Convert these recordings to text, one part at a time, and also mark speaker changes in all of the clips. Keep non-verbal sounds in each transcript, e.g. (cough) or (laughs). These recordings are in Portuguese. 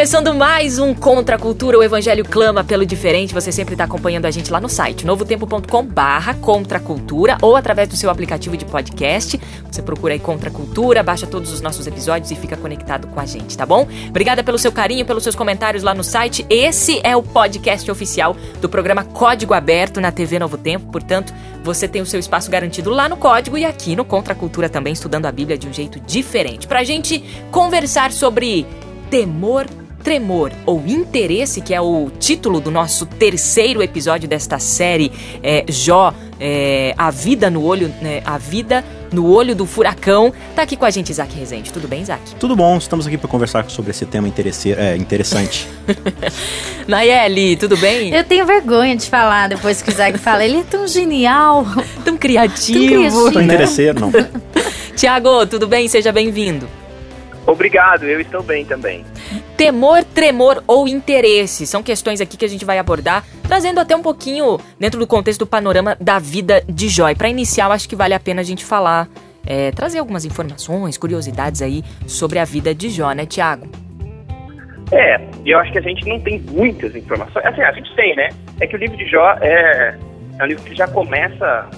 Speaker 1: Começando mais um Contra a Cultura, o Evangelho clama pelo diferente. Você sempre está acompanhando a gente lá no site novotempo.com barra Contra Cultura ou através do seu aplicativo de podcast. Você procura aí Contra a Cultura, baixa todos os nossos episódios e fica conectado com a gente, tá bom? Obrigada pelo seu carinho, pelos seus comentários lá no site. Esse é o podcast oficial do programa Código Aberto na TV Novo Tempo, portanto, você tem o seu espaço garantido lá no Código e aqui no Contra a Cultura também, estudando a Bíblia de um jeito diferente. Pra gente conversar sobre temor Tremor ou Interesse, que é o título do nosso terceiro episódio desta série é, Jó, é, a vida no olho, né, a vida no olho do furacão. Tá aqui com a gente Isaac Rezende. Tudo bem, Isaac?
Speaker 2: Tudo bom, estamos aqui para conversar sobre esse tema é, interessante. (laughs)
Speaker 1: Nayeli, tudo bem?
Speaker 3: Eu tenho vergonha de falar depois que o Isaac (laughs) fala. Ele é tão genial,
Speaker 1: tão criativo. Tão
Speaker 2: criativo. Tão interesseiro, não. (laughs)
Speaker 1: Tiago, tudo bem? Seja bem-vindo.
Speaker 4: Obrigado, eu estou bem também.
Speaker 1: Temor, tremor ou interesse são questões aqui que a gente vai abordar, trazendo até um pouquinho dentro do contexto do panorama da vida de Joy. Para iniciar, acho que vale a pena a gente falar, é, trazer algumas informações, curiosidades aí sobre a vida de Jó, né, Tiago?
Speaker 4: É, eu acho que a gente não tem muitas informações. Assim, a gente tem, né? É que o livro de Jó é, é um livro que já começa.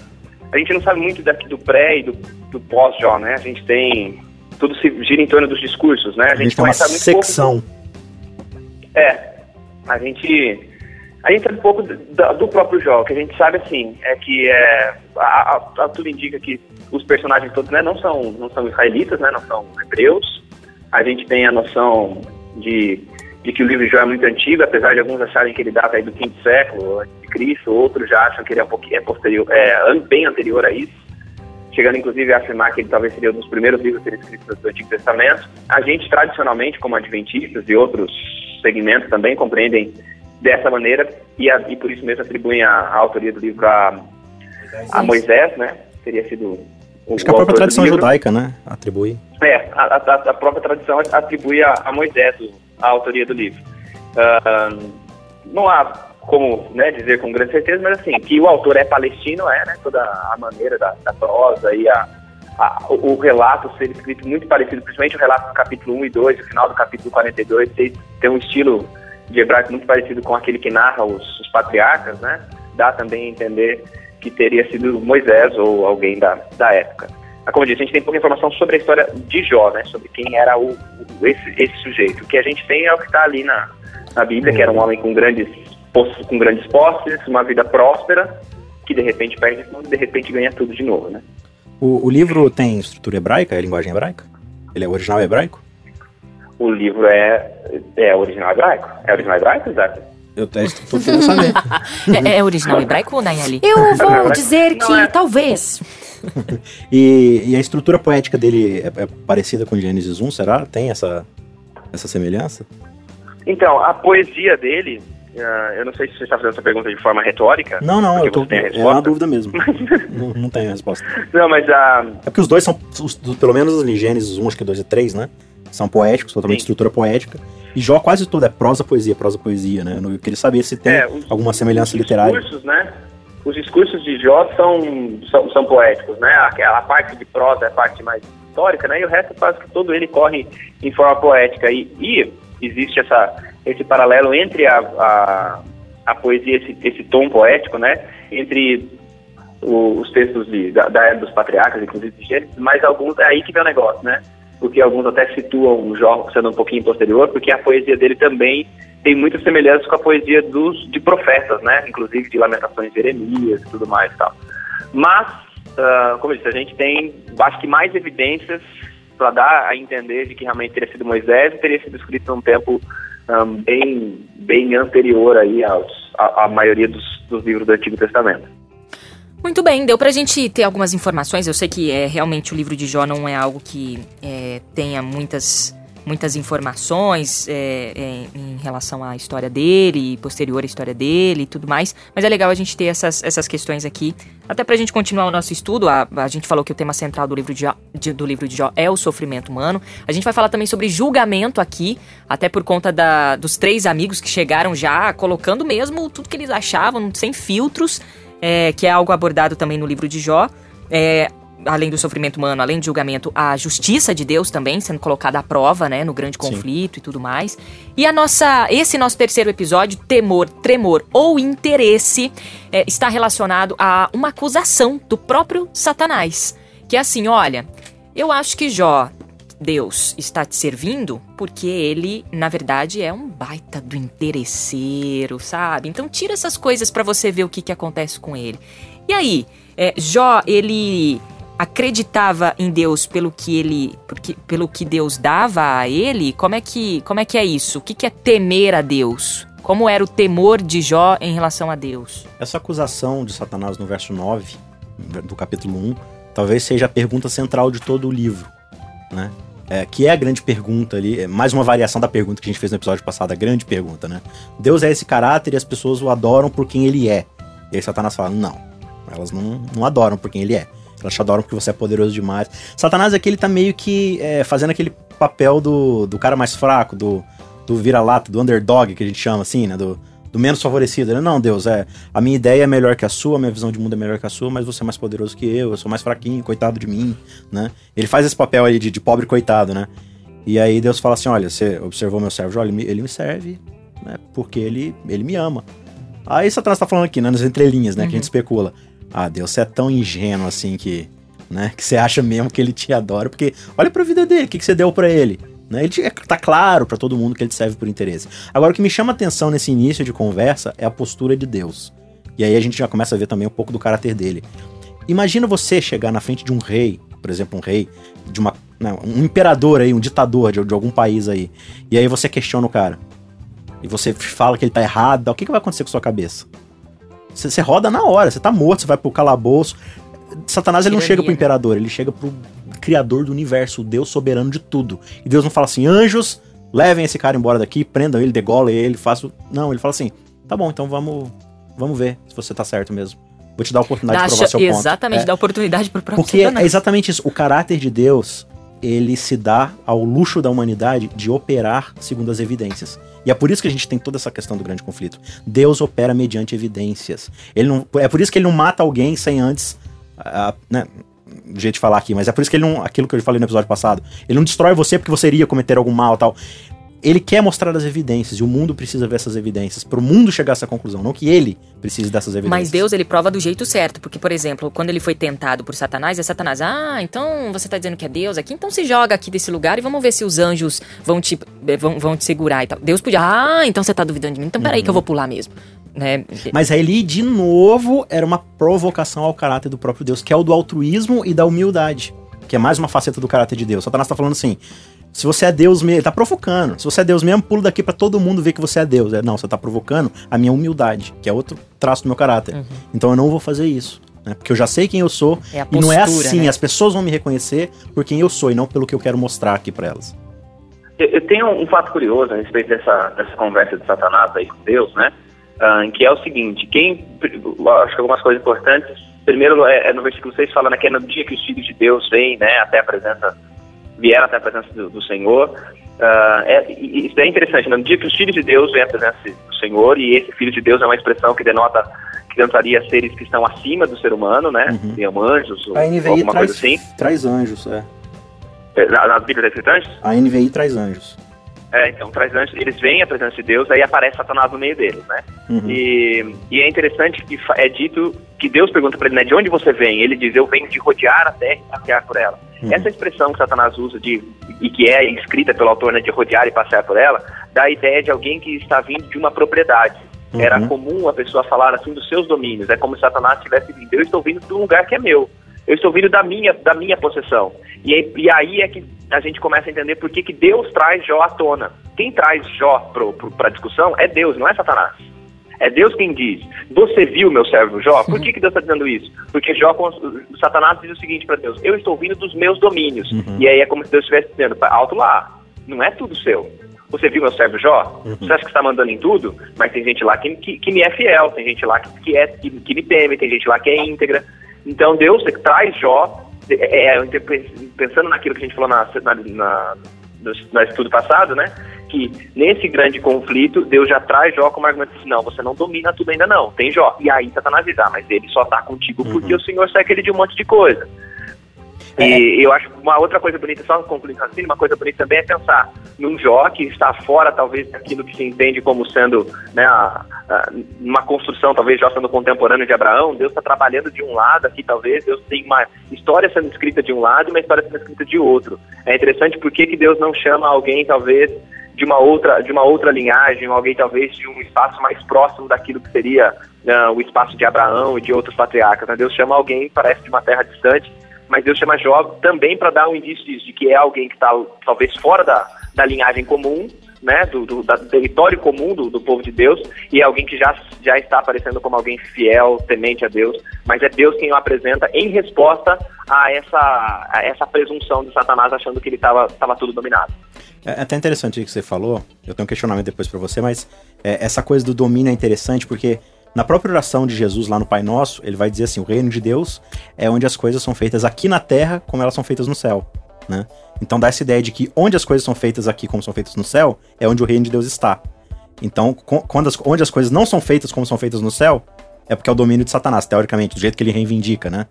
Speaker 4: A gente não sabe muito daqui do pré e do, do pós-Jó, né? A gente tem tudo se gira em torno dos discursos, né?
Speaker 2: A, a gente, tem uma secção.
Speaker 4: Pouco... É, a gente a gente sabe um pouco do, do próprio jogo, que a gente sabe assim, é que é, a, a, a, tudo indica que os personagens todos né, não, são, não são israelitas, né, não são hebreus. A gente tem a noção de, de que o livro de Jó é muito antigo, apesar de alguns acharem que ele data aí do quinto século antes de Cristo, outros já acham que ele é um pouquinho é posterior, é, bem anterior a isso chegando inclusive a afirmar que ele talvez seria um dos primeiros livros a ser escritos do Antigo Testamento. A gente, tradicionalmente, como adventistas e outros segmentos também, compreendem dessa maneira e, a, e por isso mesmo atribuem a, a, autoria do livro a, a Moisés, né? Teria sido
Speaker 2: o, Acho que a própria tradição judaica, né? Atribui.
Speaker 4: É, a, a, a própria tradição atribui a, a Moisés a autoria do livro. Uh, não há como né, dizer com grande certeza, mas assim, que o autor é palestino, é, né? Toda a maneira da, da prosa e a, a, o, relato ser escrito muito parecido, principalmente o relato do capítulo 1 e 2, o final do capítulo 42, tem, um estilo de hebraico muito parecido com aquele que narra os, os patriarcas, né? Dá também a entender que teria sido Moisés ou alguém da, da época. Mas, como eu disse, a gente tem pouca informação sobre a história de Jó, né? Sobre quem era o, o esse, esse sujeito. O que a gente tem é o que está ali na, na Bíblia, que era um homem com grandes com grandes posses, uma vida próspera, que de repente perde tudo e de repente ganha tudo de novo, né?
Speaker 2: O, o livro tem estrutura hebraica, é linguagem hebraica? Ele é original hebraico?
Speaker 4: O livro é, é original hebraico. É original hebraico, exato?
Speaker 2: Eu estou querendo saber. (laughs)
Speaker 1: é, é original hebraico, Nayeli?
Speaker 3: Eu vou dizer que é. talvez. (laughs)
Speaker 2: e, e, a estrutura poética dele é, é, parecida com Gênesis 1, será? Tem essa, essa semelhança?
Speaker 4: Então, a poesia dele Uh, eu não sei se você está fazendo essa pergunta de forma retórica.
Speaker 2: Não, não, eu tô, é uma dúvida mesmo. (laughs) não, não tenho resposta.
Speaker 4: Não, mas a...
Speaker 2: É porque os dois são, os, pelo menos os Gênesis 1, acho que 2 e 3, né? São poéticos, totalmente Sim. estrutura poética. E Jó quase tudo é prosa, poesia, prosa, poesia, né? Eu queria saber se tem é, os, alguma semelhança
Speaker 4: os
Speaker 2: literária.
Speaker 4: Discursos, né? Os discursos de Jó são, são, são poéticos, né? Aquela parte de prosa é a parte mais histórica, né? E o resto quase que todo ele corre em forma poética. E, e existe essa esse paralelo entre a, a, a poesia, esse, esse tom poético, né? Entre o, os textos de, da, da, era dos patriarcas, inclusive de Gênesis, mas alguns, é aí que vem o negócio, né? Porque alguns até situam o Jó sendo um pouquinho posterior, porque a poesia dele também tem muitas semelhanças com a poesia dos, de profetas, né? Inclusive de Lamentações de Jeremias e tudo mais e tal. Mas, uh, como eu disse, a gente tem, acho que mais evidências para dar a entender de que realmente teria sido Moisés e teria sido escrito num tempo um, bem, bem anterior aí aos, a, a maioria dos, dos livros do Antigo Testamento.
Speaker 1: Muito bem, deu pra gente ter algumas informações. Eu sei que é realmente o livro de Jó não é algo que é, tenha muitas muitas informações é, é, em relação à história dele, posterior à história dele e tudo mais. Mas é legal a gente ter essas, essas questões aqui, até pra gente continuar o nosso estudo. A, a gente falou que o tema central do livro, de Jó, de, do livro de Jó é o sofrimento humano. A gente vai falar também sobre julgamento aqui, até por conta da, dos três amigos que chegaram já colocando mesmo tudo que eles achavam, sem filtros, é, que é algo abordado também no livro de Jó. É, além do sofrimento humano, além do julgamento, a justiça de Deus também sendo colocada à prova, né, no grande conflito Sim. e tudo mais. E a nossa, esse nosso terceiro episódio, temor, tremor ou interesse, é, está relacionado a uma acusação do próprio Satanás, que é assim, olha, eu acho que Jó Deus está te servindo porque ele, na verdade, é um baita do interesseiro, sabe? Então tira essas coisas para você ver o que, que acontece com ele. E aí, é, Jó, ele acreditava em Deus pelo que ele, porque, pelo que Deus dava a ele? Como é que, como é que é isso? O que, que é temer a Deus? Como era o temor de Jó em relação a Deus?
Speaker 2: Essa acusação de Satanás no verso 9 do capítulo 1, talvez seja a pergunta central de todo o livro, né? É, que é a grande pergunta ali, é mais uma variação da pergunta que a gente fez no episódio passado, a grande pergunta, né? Deus é esse caráter e as pessoas o adoram por quem ele é. E aí Satanás fala, não, elas não, não adoram por quem ele é. Te adoram porque você é poderoso demais. Satanás aqui ele tá meio que é, fazendo aquele papel do, do cara mais fraco, do, do vira-lata, do underdog, que a gente chama assim, né? Do, do menos favorecido. Né? Não, Deus, é. A minha ideia é melhor que a sua, a minha visão de mundo é melhor que a sua, mas você é mais poderoso que eu, eu sou mais fraquinho, coitado de mim, né? Ele faz esse papel aí de, de pobre coitado, né? E aí Deus fala assim: olha, você observou meu servo, olha, ele me, ele me serve, né? Porque ele, ele me ama. Aí Satanás tá falando aqui, né? Nas entrelinhas, né? Uhum. Que a gente especula. Ah, Deus, você é tão ingênuo assim que, né, que você acha mesmo que ele te adora, porque olha pra vida dele, o que, que você deu para ele? Né? Ele tá claro para todo mundo que ele serve por interesse. Agora, o que me chama atenção nesse início de conversa é a postura de Deus. E aí a gente já começa a ver também um pouco do caráter dele. Imagina você chegar na frente de um rei, por exemplo, um rei de uma. Não, um imperador aí, um ditador de, de, algum país aí. E aí você questiona o cara. E você fala que ele tá errado. O que, que vai acontecer com sua cabeça? Você roda na hora, você tá morto, você vai pro calabouço. Satanás ele não chega pro imperador, ele chega pro criador do universo, o Deus soberano de tudo. E Deus não fala assim, anjos, levem esse cara embora daqui, prendam ele, degolem ele, façam. Não, ele fala assim, tá bom, então vamos, vamos ver se você tá certo mesmo. Vou te dar a oportunidade Dá, de provar seu
Speaker 1: ponto. Exatamente, é. dá oportunidade pro próprio
Speaker 2: Porque Satanás. é exatamente isso. O caráter de Deus, ele se dá ao luxo da humanidade de operar segundo as evidências. E é por isso que a gente tem toda essa questão do grande conflito. Deus opera mediante evidências. Ele não, é por isso que ele não mata alguém sem antes. Uh, né, jeito de falar aqui, mas é por isso que ele não. Aquilo que eu falei no episódio passado. Ele não destrói você porque você iria cometer algum mal tal ele quer mostrar as evidências e o mundo precisa ver essas evidências para o mundo chegar a essa conclusão, não que ele precise dessas evidências.
Speaker 1: Mas Deus ele prova do jeito certo, porque por exemplo, quando ele foi tentado por Satanás, é Satanás, ah, então você está dizendo que é Deus aqui, então se joga aqui desse lugar e vamos ver se os anjos vão te eh, vão, vão te segurar e tal. Deus podia, ah, então você está duvidando de mim, então peraí uhum. que eu vou pular mesmo. Né?
Speaker 2: Mas ali, de novo, era uma provocação ao caráter do próprio Deus, que é o do altruísmo e da humildade, que é mais uma faceta do caráter de Deus. Satanás está falando assim: se você é Deus mesmo, ele tá provocando. Se você é Deus mesmo, pulo daqui para todo mundo ver que você é Deus. É, não, você tá provocando a minha humildade, que é outro traço do meu caráter. Uhum. Então eu não vou fazer isso. Né? Porque eu já sei quem eu sou. É postura, e não é assim. Né? As pessoas vão me reconhecer por quem eu sou e não pelo que eu quero mostrar aqui para elas.
Speaker 4: Eu, eu, tenho um fato curioso a respeito dessa, dessa conversa de Satanás aí com Deus, né? Uh, que é o seguinte: quem. Acho que algumas coisas importantes. Primeiro, é, é no versículo 6 fala né, que é no dia que os filhos de Deus vêm, né? Até a presença vieram até a presença do, do Senhor. Uh, é, isso é interessante, né? no dia que os filhos de Deus vêm à presença do Senhor, e esse filho de Deus é uma expressão que denota que denotaria seres que estão acima do ser humano, né? Uhum. Tem anjos, ou, alguma traz, coisa assim.
Speaker 2: Traz anjos, é.
Speaker 4: é na, na Bíblia anjos?
Speaker 2: A NVI traz anjos.
Speaker 4: É, então traz anjos, eles vêm à presença de Deus, aí aparece Satanás no meio deles, né? Uhum. E, e é interessante que é dito que Deus pergunta para ele, né, de onde você vem? Ele diz, eu venho de rodear a terra e passear por ela. Uhum. Essa expressão que Satanás usa de e que é escrita pelo autor, né, de rodear e passear por ela, dá a ideia de alguém que está vindo de uma propriedade. Uhum. Era comum a pessoa falar assim dos seus domínios. É como se Satanás tivesse vindo. Eu estou vindo de um lugar que é meu. Eu estou vindo da minha, da minha possessão. E, e aí é que a gente começa a entender por que, que Deus traz Jó à tona. Quem traz Jó para a discussão é Deus, não é Satanás. É Deus quem diz: Você viu meu servo Jó? Por que, que Deus está dizendo isso? Porque Jó, Satanás diz o seguinte para Deus: Eu estou vindo dos meus domínios. Uhum. E aí é como se Deus estivesse dizendo: Alto lá, não é tudo seu. Você viu meu servo Jó? Uhum. Você acha que está mandando em tudo? Mas tem gente lá que, que, que me é fiel, tem gente lá que, que, é, que, que me teme, tem gente lá que é íntegra. Então Deus traz Jó, é, é pensando naquilo que a gente falou na, na, na no, estudo passado, né? Que nesse grande conflito, Deus já traz Jó como argumento assim, não, você não domina tudo ainda não, tem Jó. E aí Satanás diz, ah, mas ele só está contigo porque uhum. o Senhor segue ele de um monte de coisa. É. E eu acho uma outra coisa bonita, só concluindo assim, uma coisa bonita também é pensar num Jó que está fora, talvez, daquilo que se entende como sendo né, a, a, uma construção, talvez Jó sendo contemporâneo de Abraão. Deus está trabalhando de um lado aqui, talvez. Deus tem uma história sendo escrita de um lado e uma história sendo escrita de outro. É interessante porque que Deus não chama alguém, talvez, de uma outra de uma outra linhagem, alguém talvez de um espaço mais próximo daquilo que seria uh, o espaço de Abraão e de outros patriarcas. Né? Deus chama alguém, parece de uma terra distante, mas Deus chama Jó também para dar um indício de que é alguém que está talvez fora da, da linhagem comum, né, do, do, do território comum do, do, povo de Deus, e é alguém que já, já está aparecendo como alguém fiel, temente a Deus, mas é Deus quem o apresenta em resposta a essa, a essa presunção de Satanás achando que ele estava tudo dominado.
Speaker 2: É, é até interessante o que você falou, eu tenho um questionamento depois para você, mas é, essa coisa do domínio é interessante porque na própria oração de Jesus lá no Pai Nosso, ele vai dizer assim: o reino de Deus é onde as coisas são feitas aqui na terra como elas são feitas no céu. Né? Então dá essa ideia de que onde as coisas são feitas aqui como são feitas no céu, é onde o reino de Deus está. Então, quando as, onde as coisas não são feitas como são feitas no céu, é porque é o domínio de Satanás, teoricamente, do jeito que ele reivindica, né?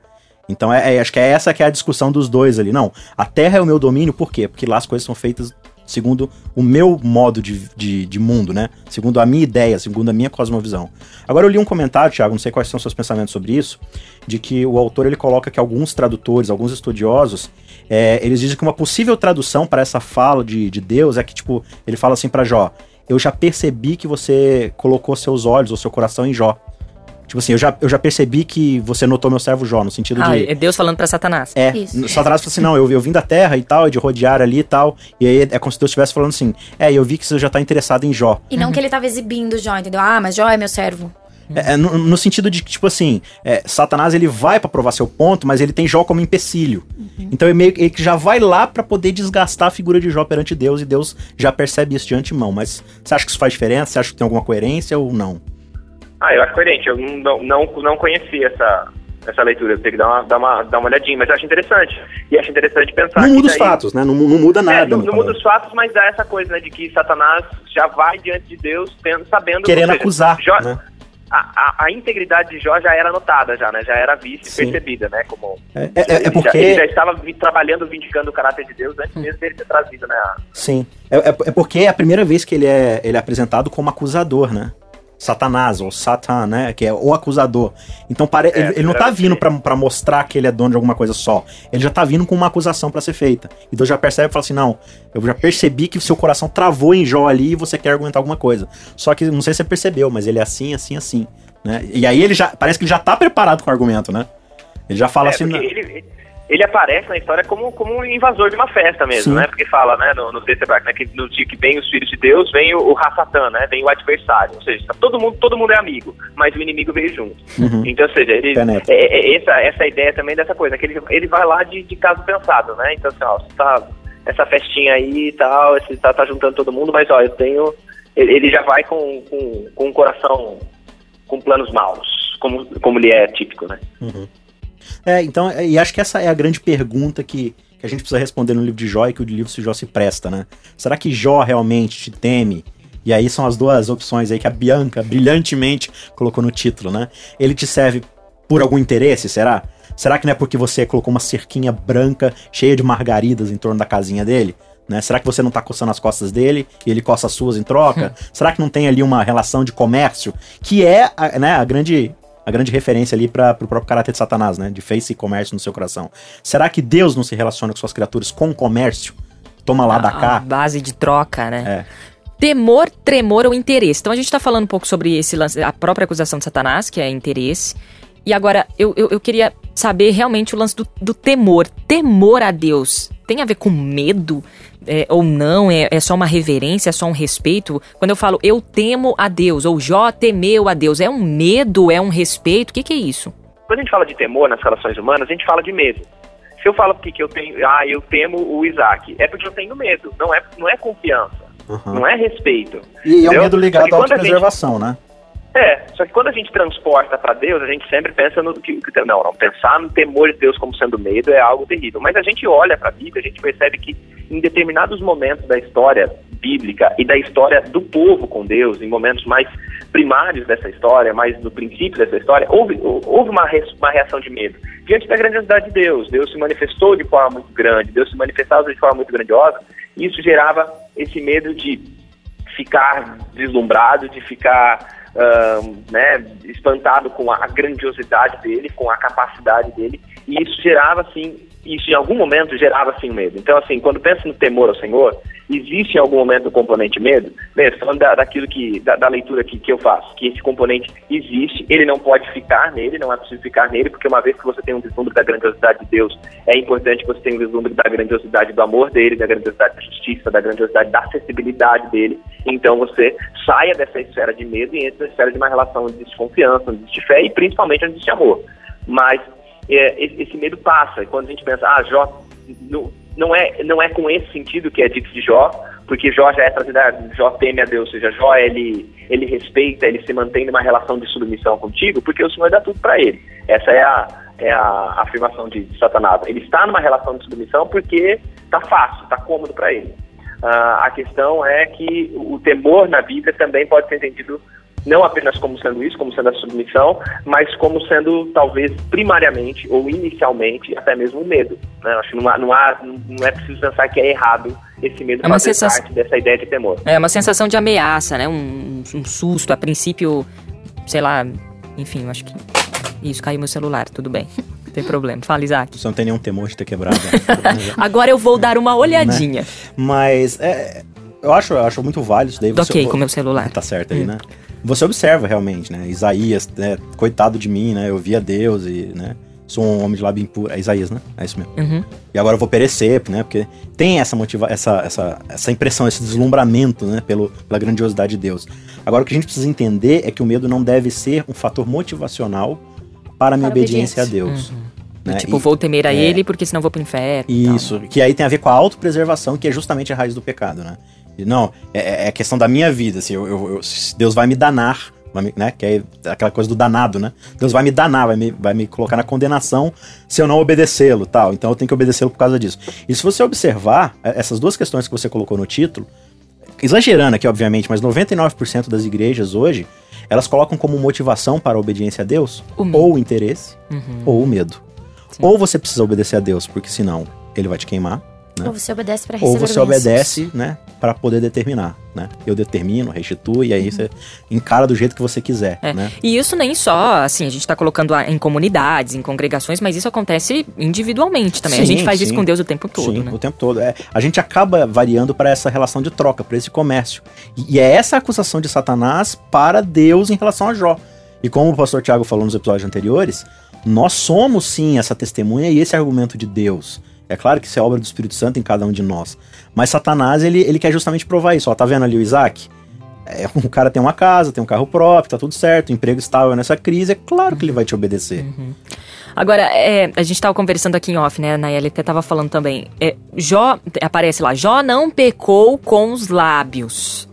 Speaker 2: Então, é, é, acho que é essa que é a discussão dos dois ali. Não, a Terra é o meu domínio, por quê? Porque lá as coisas são feitas segundo o meu modo de, de, de, mundo, né? Segundo a minha ideia, segundo a minha cosmovisão. Agora eu li um comentário, Thiago, não sei quais são seus pensamentos sobre isso, de que o autor ele coloca que alguns tradutores, alguns estudiosos, é, eles dizem que uma possível tradução para essa fala de, de Deus é que, tipo, ele fala assim para Jó, eu já percebi que você colocou seus olhos ou seu coração em Jó. Tipo assim, eu já, eu já percebi que você notou meu servo Jó, no sentido ah, de.
Speaker 1: É Deus falando para Satanás.
Speaker 2: É. Isso. Satanás fala assim: não, eu, eu vim da terra e tal, de rodear ali e tal. E aí é como se Deus estivesse falando assim: é, eu vi que você já tá interessado em Jó.
Speaker 3: E não uhum. que ele tava exibindo Jó, entendeu? Ah, mas Jó é meu servo.
Speaker 2: É, é no, no, sentido de que, tipo assim, é, Satanás ele vai para provar seu ponto, mas ele tem Jó como empecilho. Uhum. Então ele meio que já vai lá para poder desgastar a figura de Jó perante Deus e Deus já percebe isso de antemão. Mas você acha que isso faz diferença? Você acha que tem alguma coerência ou não?
Speaker 4: Ah, eu acho coerente. Eu não, não, não conhecia essa, essa leitura. Eu tenho que dar uma, dar, uma, dar uma olhadinha, mas eu acho interessante. E acho interessante pensar.
Speaker 2: Não muda daí... os fatos, né? Não, não muda nada. É,
Speaker 4: não, não muda os fatos, mas dá essa coisa, né? De que Satanás já vai diante de Deus tendo, sabendo.
Speaker 2: Querendo seja, acusar. Jó, né?
Speaker 4: a, a, a, integridade de Jó já era notada, já, né? Já era vista e percebida, né? Como.
Speaker 2: É, é, é porque.
Speaker 4: Já, ele já estava trabalhando, vindicando o caráter de Deus antes mesmo dele ter trazido, né?
Speaker 2: Sim. É, é, é porque é a primeira vez que ele é, ele é apresentado como acusador, né? Satanás, ou Satan, né? Que é o acusador. Então pare... É, ele, ele, não tá vindo para mostrar que ele é dono de alguma coisa só. Ele já tá vindo com uma acusação para ser feita. Então já percebe e fala assim: não, eu já percebi que o seu coração travou em Jó ali e você quer argumentar alguma coisa. Só que não sei se você percebeu, mas ele é assim, assim, assim. Né? E aí ele já. Parece que ele já tá preparado com o argumento, né? Ele já fala
Speaker 4: é,
Speaker 2: assim.
Speaker 4: Ele, ele aparece na história como, como um invasor de uma festa mesmo, Sim. né? Porque fala, né, no, no né, que no dia que vem os filhos de Deus, vem o, o né? Vem o adversário. Ou seja, tá todo mundo, todo mundo é amigo, mas o inimigo veio junto. Uhum. Então, ou seja, ele, é, é, essa, essa ideia também dessa coisa, que ele, ele vai lá de, de caso pensado, né? Então, assim, ó, você tá essa festinha aí e tal, você tá, tá juntando todo mundo, mas ó, eu tenho. Ele, ele já vai com, com, com o coração com planos maus, como, como ele é típico, né?
Speaker 2: Uhum. É, então, é, e acho que essa é a grande pergunta que, que a gente precisa responder no livro de Jó e que o livro de Jó se presta, né? Será que Jó realmente te teme? E aí são as duas opções aí que a Bianca brilhantemente colocou no título, né? Ele te serve por algum interesse, será? Será que não é porque você colocou uma cerquinha branca cheia de margaridas em torno da casinha dele? Né? Será que você não está coçando as costas dele e ele coça as suas em troca? (laughs) Será que não tem ali uma relação de comércio que é a, né, a grande a grande referência ali para o próprio caráter de Satanás, né? De face e comércio no seu coração. Será que Deus não se relaciona com suas criaturas com comércio? Toma lá, a, da cá.
Speaker 1: base de troca, né?
Speaker 2: É.
Speaker 1: Temor, tremor ou interesse. Então a gente está falando um pouco sobre esse lance, a própria acusação de Satanás, que é interesse. E agora, eu, eu, eu queria saber realmente o lance do, do temor. Temor a Deus tem a ver com medo? É, ou não, é, é, só uma reverência, é só um respeito. Quando eu falo eu temo a Deus, ou Jó temeu a Deus, é um medo, é um respeito? O que, que é isso?
Speaker 4: Quando a gente fala de temor nas relações humanas, a gente fala de medo. Se eu falo que, que eu tenho, ah, eu temo o Isaac, é porque eu tenho medo, não é, não é confiança, uhum. não é respeito.
Speaker 2: E é um medo ligado à autopreservação, gente, né?
Speaker 4: É, só que quando a gente transporta para Deus, a gente sempre pensa no que, não, não, pensar no temor de Deus como sendo medo é algo terrível. Mas a gente olha para a Bíblia, a gente percebe que em determinados momentos da história bíblica e da história do povo com Deus, em momentos mais primários dessa história, mais do princípio dessa história, houve, houve uma, uma reação de medo. Diante da grandiosidade de Deus, Deus se manifestou de forma muito grande, Deus se manifestava de forma muito grandiosa, e isso gerava esse medo de ficar deslumbrado, de ficar uh, né, espantado com a grandiosidade dele, com a capacidade dele, e isso gerava, assim, isso em algum momento gerava, assim, medo. Então, assim, quando pensa no temor ao Senhor, existe em algum momento o componente medo? Mesmo, falando da, daquilo que, da, da, leitura que, que eu faço, que esse componente existe, ele não pode ficar nele, não é possível ficar nele, porque uma vez que você tem um vislumbre da grandiosidade de Deus, é importante que você tenha um vislumbre da grandiosidade do amor dele, da grandiosidade da justiça, da grandiosidade da acessibilidade dele, então você saia dessa esfera de medo e entre na esfera de uma relação de desconfiança, onde existe fé e principalmente onde existe amor. Mas é, esse medo passa, quando a gente pensa, ah, Jó, no, não é, não é com esse sentido que é dito de Jó, porque Jó já é trazido, Jó teme a Deus, ou seja, Jó ele, ele respeita, ele se mantém numa relação de submissão contigo, porque o Senhor dá tudo para ele. Essa é a, é a afirmação de, de, Satanás. Ele está numa relação de submissão porque está fácil, está cômodo para ele. Uh, a questão é que o temor na Bíblia também pode ser entendido não apenas como sendo isso, como sendo a submissão, mas como sendo talvez primariamente ou inicialmente até mesmo o medo. Né? Acho que não, há, não, há, não é preciso pensar que é errado esse medo é uma fazer sensação... parte dessa ideia de temor.
Speaker 1: É uma sensação de ameaça, né? Um, um susto, a princípio, sei lá, enfim, eu acho que isso caiu meu celular, tudo bem. Não tem problema. Fala, Isaac.
Speaker 2: Você não tem nenhum temor de ter quebrado. (laughs)
Speaker 1: Agora eu vou dar uma olhadinha. Né?
Speaker 2: Mas é, eu acho, eu acho muito válido isso daí.
Speaker 1: Você, ok com meu celular.
Speaker 2: Tá certo aí, hum. né? você observa realmente, né? Isaías, né? Coitado de mim, né? Eu via Deus e, né? Sou um homem de lábio impuro. É Isaías, né? É isso mesmo. Uhum. E agora eu vou perecer, né? Porque tem essa motiva essa, essa, essa impressão, esse deslumbramento, né? Pelo, pela grandiosidade de Deus. Agora o que a gente precisa entender é que o medo não deve ser um fator motivacional para a minha para obediência, obediência, a Deus. Uhum.
Speaker 1: Né? Tipo, e, vou temer a é, ele porque senão vou pro inferno.
Speaker 2: Isso, que aí tem a ver com a autopreservação, que é justamente a raiz do pecado, né? Não, é, é questão da minha vida, assim, eu, eu, eu, Deus vai me danar, né? Que é aquela coisa do danado, né? Deus vai me danar, vai me, vai me colocar na condenação se eu não obedecê-lo, tal. Então eu tenho que obedecê-lo por causa disso. E se você observar é, essas duas questões que você colocou no título, exagerando aqui, obviamente, mas 99% das igrejas hoje, elas colocam como motivação para a obediência a Deus ou o interesse uhum. ou o medo. Ou você precisa obedecer a Deus, porque senão ele vai te queimar né?
Speaker 3: Ou você obedece para receber
Speaker 2: Ou você obedece, né, para poder determinar, né? Eu determino, restituo e aí uhum. você encara do jeito que você quiser,
Speaker 1: é.
Speaker 2: né?
Speaker 1: E isso nem só, assim, a gente está colocando em comunidades, em congregações, mas isso acontece individualmente também. Sim, a gente faz sim. isso com Deus o tempo todo, sim, né?
Speaker 2: o tempo todo. É, a gente acaba variando para essa relação de troca, para esse comércio. E, e é essa acusação de Satanás para Deus em relação a Jó. E como o pastor Tiago falou nos episódios anteriores, nós somos sim essa testemunha e esse argumento de Deus. É claro que isso é obra do Espírito Santo em cada um de nós. Mas Satanás, ele, ele quer justamente provar isso. Ó, tá vendo ali o Isaac? É, (laughs) um cara tem uma casa, tem um carro próprio, tá tudo certo, emprego estável nessa crise, é claro que ele vai te obedecer. Uhum.
Speaker 1: Agora, é, a gente estava conversando aqui em off, né? Nayeli até estava falando também. É, Jó, aparece lá, Jó não pecou com os lábios.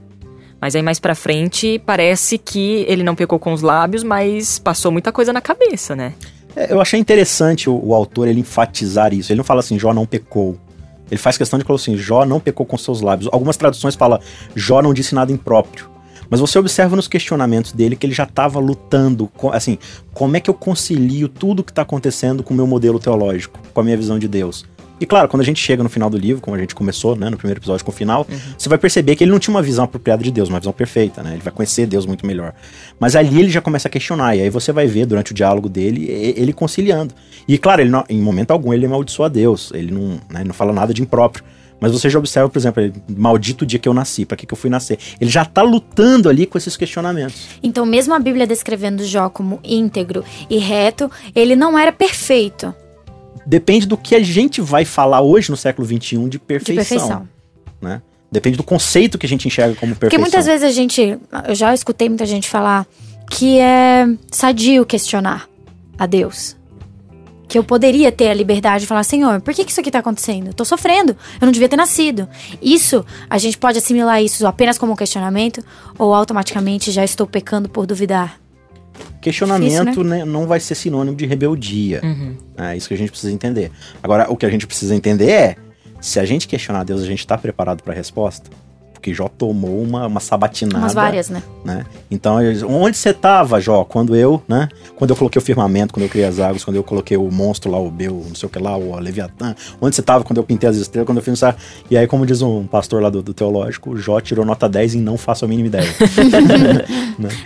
Speaker 1: Mas aí mais pra frente parece que ele não pecou com os lábios, mas passou muita coisa na cabeça, né?
Speaker 2: É, eu achei interessante o, o, autor ele enfatizar isso. Ele não fala assim, Jó não pecou. Ele faz questão de falar assim, Jó não pecou com seus lábios. Algumas traduções falam, Jó não disse nada impróprio. Mas você observa nos questionamentos dele que ele já estava lutando, com, assim, como é que eu concilio tudo que está acontecendo com o meu modelo teológico, com a minha visão de Deus? E claro, quando a gente chega no final do livro, como a gente começou, né, no primeiro episódio com o final, uhum. você vai perceber que ele não tinha uma visão apropriada de Deus, uma visão perfeita, né? Ele vai conhecer Deus muito melhor. Mas ali ele já começa a questionar, e aí você vai ver durante o diálogo dele, ele conciliando. E claro, ele não, em momento algum ele amaldiçoa a Deus, ele não, né, não fala nada de impróprio. Mas você já observa, por exemplo, maldito dia que eu nasci, para que, que eu fui nascer? Ele já tá lutando ali com esses questionamentos.
Speaker 3: Então, mesmo a Bíblia descrevendo Jó como íntegro e reto, ele não era perfeito.
Speaker 2: Depende do que a gente vai falar hoje no século XXI de perfeição.
Speaker 3: De perfeição.
Speaker 2: Né? Depende do conceito que a gente enxerga como perfeição.
Speaker 3: Porque muitas vezes a gente. Eu já escutei muita gente falar que é sadio questionar a Deus. Que eu poderia ter a liberdade de falar, Senhor, por que, que isso aqui tá acontecendo? Eu tô sofrendo, eu não devia ter nascido. Isso, a gente pode assimilar isso apenas como um questionamento ou automaticamente já estou pecando por duvidar.
Speaker 2: Questionamento
Speaker 3: Difícil,
Speaker 2: né, não vai ser sinônimo de rebeldia.
Speaker 1: Uhum.
Speaker 2: É isso que a gente precisa entender. Agora, o que a gente precisa entender é: se a gente questionar Deus, a gente está preparado para a resposta? Porque Jó tomou uma, uma sabatinada.
Speaker 3: Umas várias, né?
Speaker 2: né? Então, eles- onde você tava, Jó? Quando eu, né? Quando eu coloquei o firmamento, quando eu criei as águas, quando eu coloquei o monstro lá, o Bel, não sei o que lá, o Leviatã. Onde você tava quando eu pintei as estrelas, quando eu fiz isso? E aí, como diz um pastor lá do, do teológico, Jó tirou nota 10 e não faço a mínima ideia. (laughs)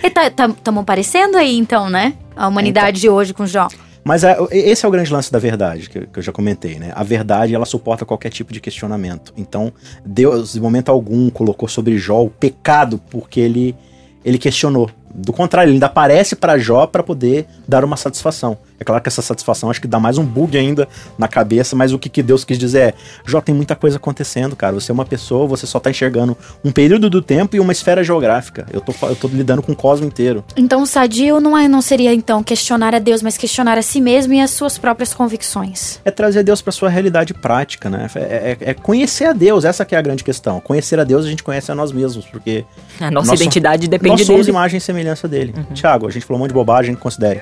Speaker 3: E tá, tá, parecendo aí, então, né? A humanidade de hoje com Jó.
Speaker 2: Mas é, esse é o grande lance da verdade, que, que eu já comentei, né? A verdade, ela suporta qualquer tipo de questionamento. Então, Deus, em momento algum, colocou sobre Jó o pecado porque ele, ele questionou. Do contrário, ele ainda aparece para Jó para poder dar uma satisfação. É claro que essa satisfação acho que dá mais um bug ainda na cabeça, mas o que, que Deus quis dizer é: Jó, tem muita coisa acontecendo, cara. Você é uma pessoa, você só tá enxergando um período do tempo e uma esfera geográfica. Eu tô, eu tô lidando com o cosmo inteiro.
Speaker 3: Então, o sadio não, é, não seria, então, questionar a Deus, mas questionar a si mesmo e as suas próprias convicções.
Speaker 2: é trazer Deus para sua realidade prática, né? É, é- é conhecer a Deus, essa que é a grande questão. Conhecer a Deus, a gente conhece a nós mesmos, porque
Speaker 1: A nossa identidade
Speaker 2: nós
Speaker 1: depende
Speaker 2: somos
Speaker 1: dele.
Speaker 2: imagem e semelhança dele. Tiago, a gente falou um monte de bobagem, considere.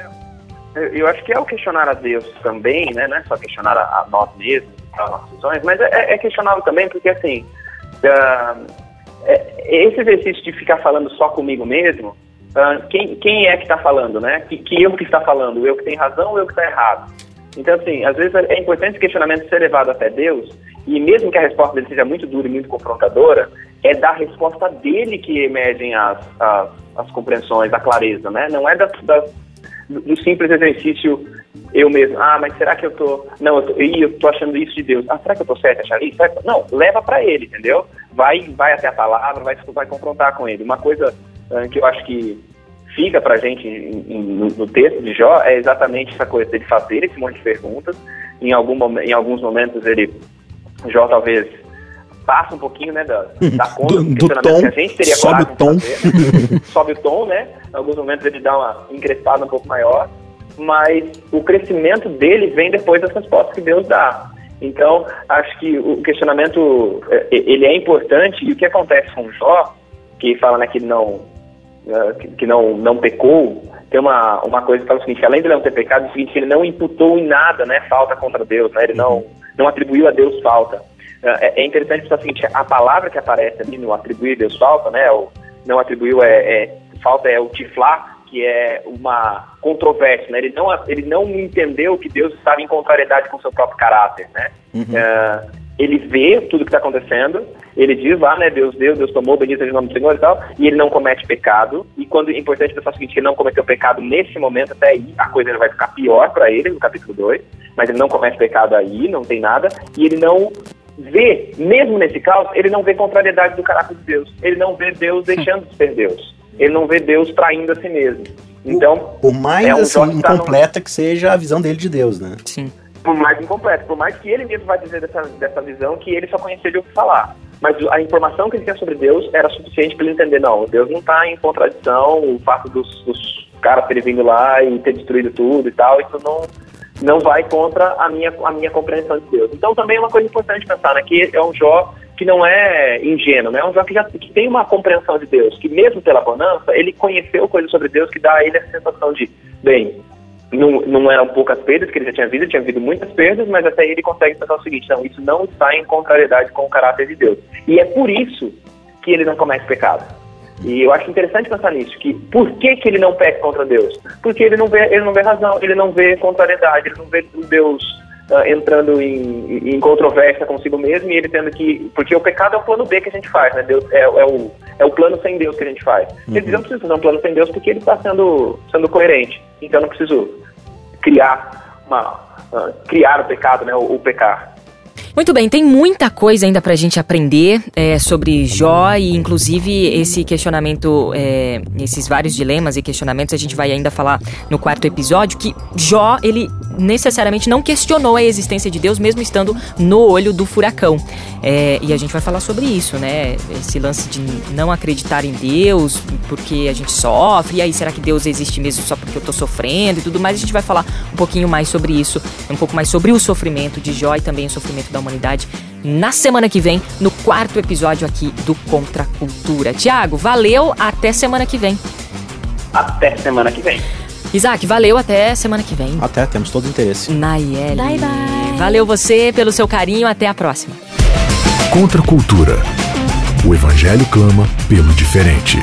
Speaker 4: Eu, acho que é o questionar a Deus também, né? Não é só questionar a, nós mesmos, as nossas visões, mas é, é questionável também porque, assim, é- esse exercício de ficar falando só comigo mesmo, ah, quem, quem é que está falando, né? Que, que eu que está falando? Eu que tenho razão ou eu que está errado? Então, assim, às vezes é importante esse questionamento ser levado até Deus, e mesmo que a resposta dele seja muito dura e muito confrontadora, é da resposta dele que emergem as, as, as compreensões, a clareza, né? Não é das, das, do simples exercício eu mesmo. Ah, mas será que eu tô. Não, eu tô, eu tô achando isso de Deus. Ah, será que eu tô certo achar isso? Que- Não, leva para ele, entendeu? Vai, vai até a palavra, vai, vai confrontar com ele. Uma coisa ah, que eu acho que fica pra gente em- em- no, texto de Jó é exatamente essa coisa dele fazer esse monte de perguntas. Em, algum, em alguns momentos ele, Jó talvez passa um pouquinho, né, da, (laughs) da conta
Speaker 2: Do-
Speaker 4: do,
Speaker 2: tom,
Speaker 4: que a gente teria
Speaker 2: sobe o tom.
Speaker 4: né? (laughs) sobe o tom, né? Em alguns momentos ele dá uma encrespada um pouco maior, mas o crescimento dele vem depois das respostas que Deus dá. Então, acho que o questionamento eh, ele é importante e o que acontece com Jó, que fala né, que não eh, que- não não pecou, tem uma, uma coisa que fala o seguinte, além de não ter pecado, é o seguinte, ele não imputou em nada, né, falta contra Deus, né? Ele não não atribuiu a Deus falta. É, é interessante pensar o seguinte, a palavra que aparece ali no atribuir Deus falta, né, o não atribuiu é, é falta é o tiflar, que é uma controvérsia, né? Ele não ele não entendeu que Deus estava em contrariedade com seu próprio caráter, né? É, ele vê tudo que está acontecendo, ele diz lá, né, Deus deu, Deus tomou, bendito seja o nome do Senhor e tal, e ele não comete pecado, e quando é importante pensar o seguinte, ele não cometeu pecado nesse momento, até aí, a coisa vai ficar pior para ele, no capítulo 2, mas ele não comete pecado aí, não tem nada, e ele não vê, mesmo nesse caos, ele não vê contrariedade do caráter de Deus, ele não vê Deus deixando de ser Deus, ele não vê Deus traindo a si mesmo. Então,
Speaker 2: Por mais
Speaker 4: É um
Speaker 2: assim,
Speaker 4: que tá
Speaker 2: incompleta que seja a visão dele de Deus, né?
Speaker 1: Sim.
Speaker 4: por mais incompleto, por mais que ele mesmo vai dizer dessa, dessa visão que ele só conhecia de ouvir falar. Mas a informação que ele tinha sobre Deus era suficiente para ele entender, não, Deus não está em contradição, o fato dos, dos caras terem vindo lá e ter destruído tudo e tal, isso não, não vai contra a minha, a minha compreensão de Deus. Então também é uma coisa importante pensar, né, que é um Jó que não é ingênuo, né, é um Jó que, já, que tem uma compreensão de Deus, que mesmo pela bonança, ele conheceu coisas sobre Deus que dá a ele a sensação de, bem, não, não eram poucas perdas que ele já tinha visto, tinha havido muitas perdas, mas até ele consegue pensar o seguinte, não, isso não está em contrariedade com o caráter de Deus. E é por isso que ele não comete pecado. E eu acho interessante pensar nisso, que por que, que ele não peca contra Deus? Porque ele não vê, ele não vê razão, ele não vê contrariedade, ele não vê Deus ah, entrando em, em controvérsia consigo mesmo e ele tendo que. Porque o pecado é o plano B que a gente faz, né? Deus, é, é o, é o plano sem Deus que a gente faz. Ele diz, não preciso fazer um plano sem Deus porque ele está sendo, sendo coerente. Então eu não preciso criar uma. ah, criar o pecado, né? O pecar.
Speaker 1: Muito bem, tem muita coisa ainda pra gente aprender é, sobre Jó e inclusive esse questionamento, é, esses vários dilemas e questionamentos a gente vai ainda falar no quarto episódio que Jó, ele necessariamente não questionou a existência de Deus mesmo estando no olho do furacão. É, e a gente vai falar sobre isso, né? Esse lance de não acreditar em Deus porque a gente sofre, e aí será que Deus existe mesmo só porque eu tô sofrendo e tudo mais? A gente vai falar um pouquinho mais sobre isso, um pouco mais sobre o sofrimento de Jó e também o sofrimento da humanidade na semana que vem, no quarto episódio aqui do Contra Cultura. Tiago, valeu, até semana que vem.
Speaker 4: Até semana que vem.
Speaker 1: Isaac, valeu, até semana que vem.
Speaker 2: Até, temos todo o interesse.
Speaker 1: Nayeli.
Speaker 3: Bye, bye.
Speaker 1: Valeu você pelo seu carinho, até a próxima.
Speaker 5: Contra a cultura. O evangelho clama pelo diferente.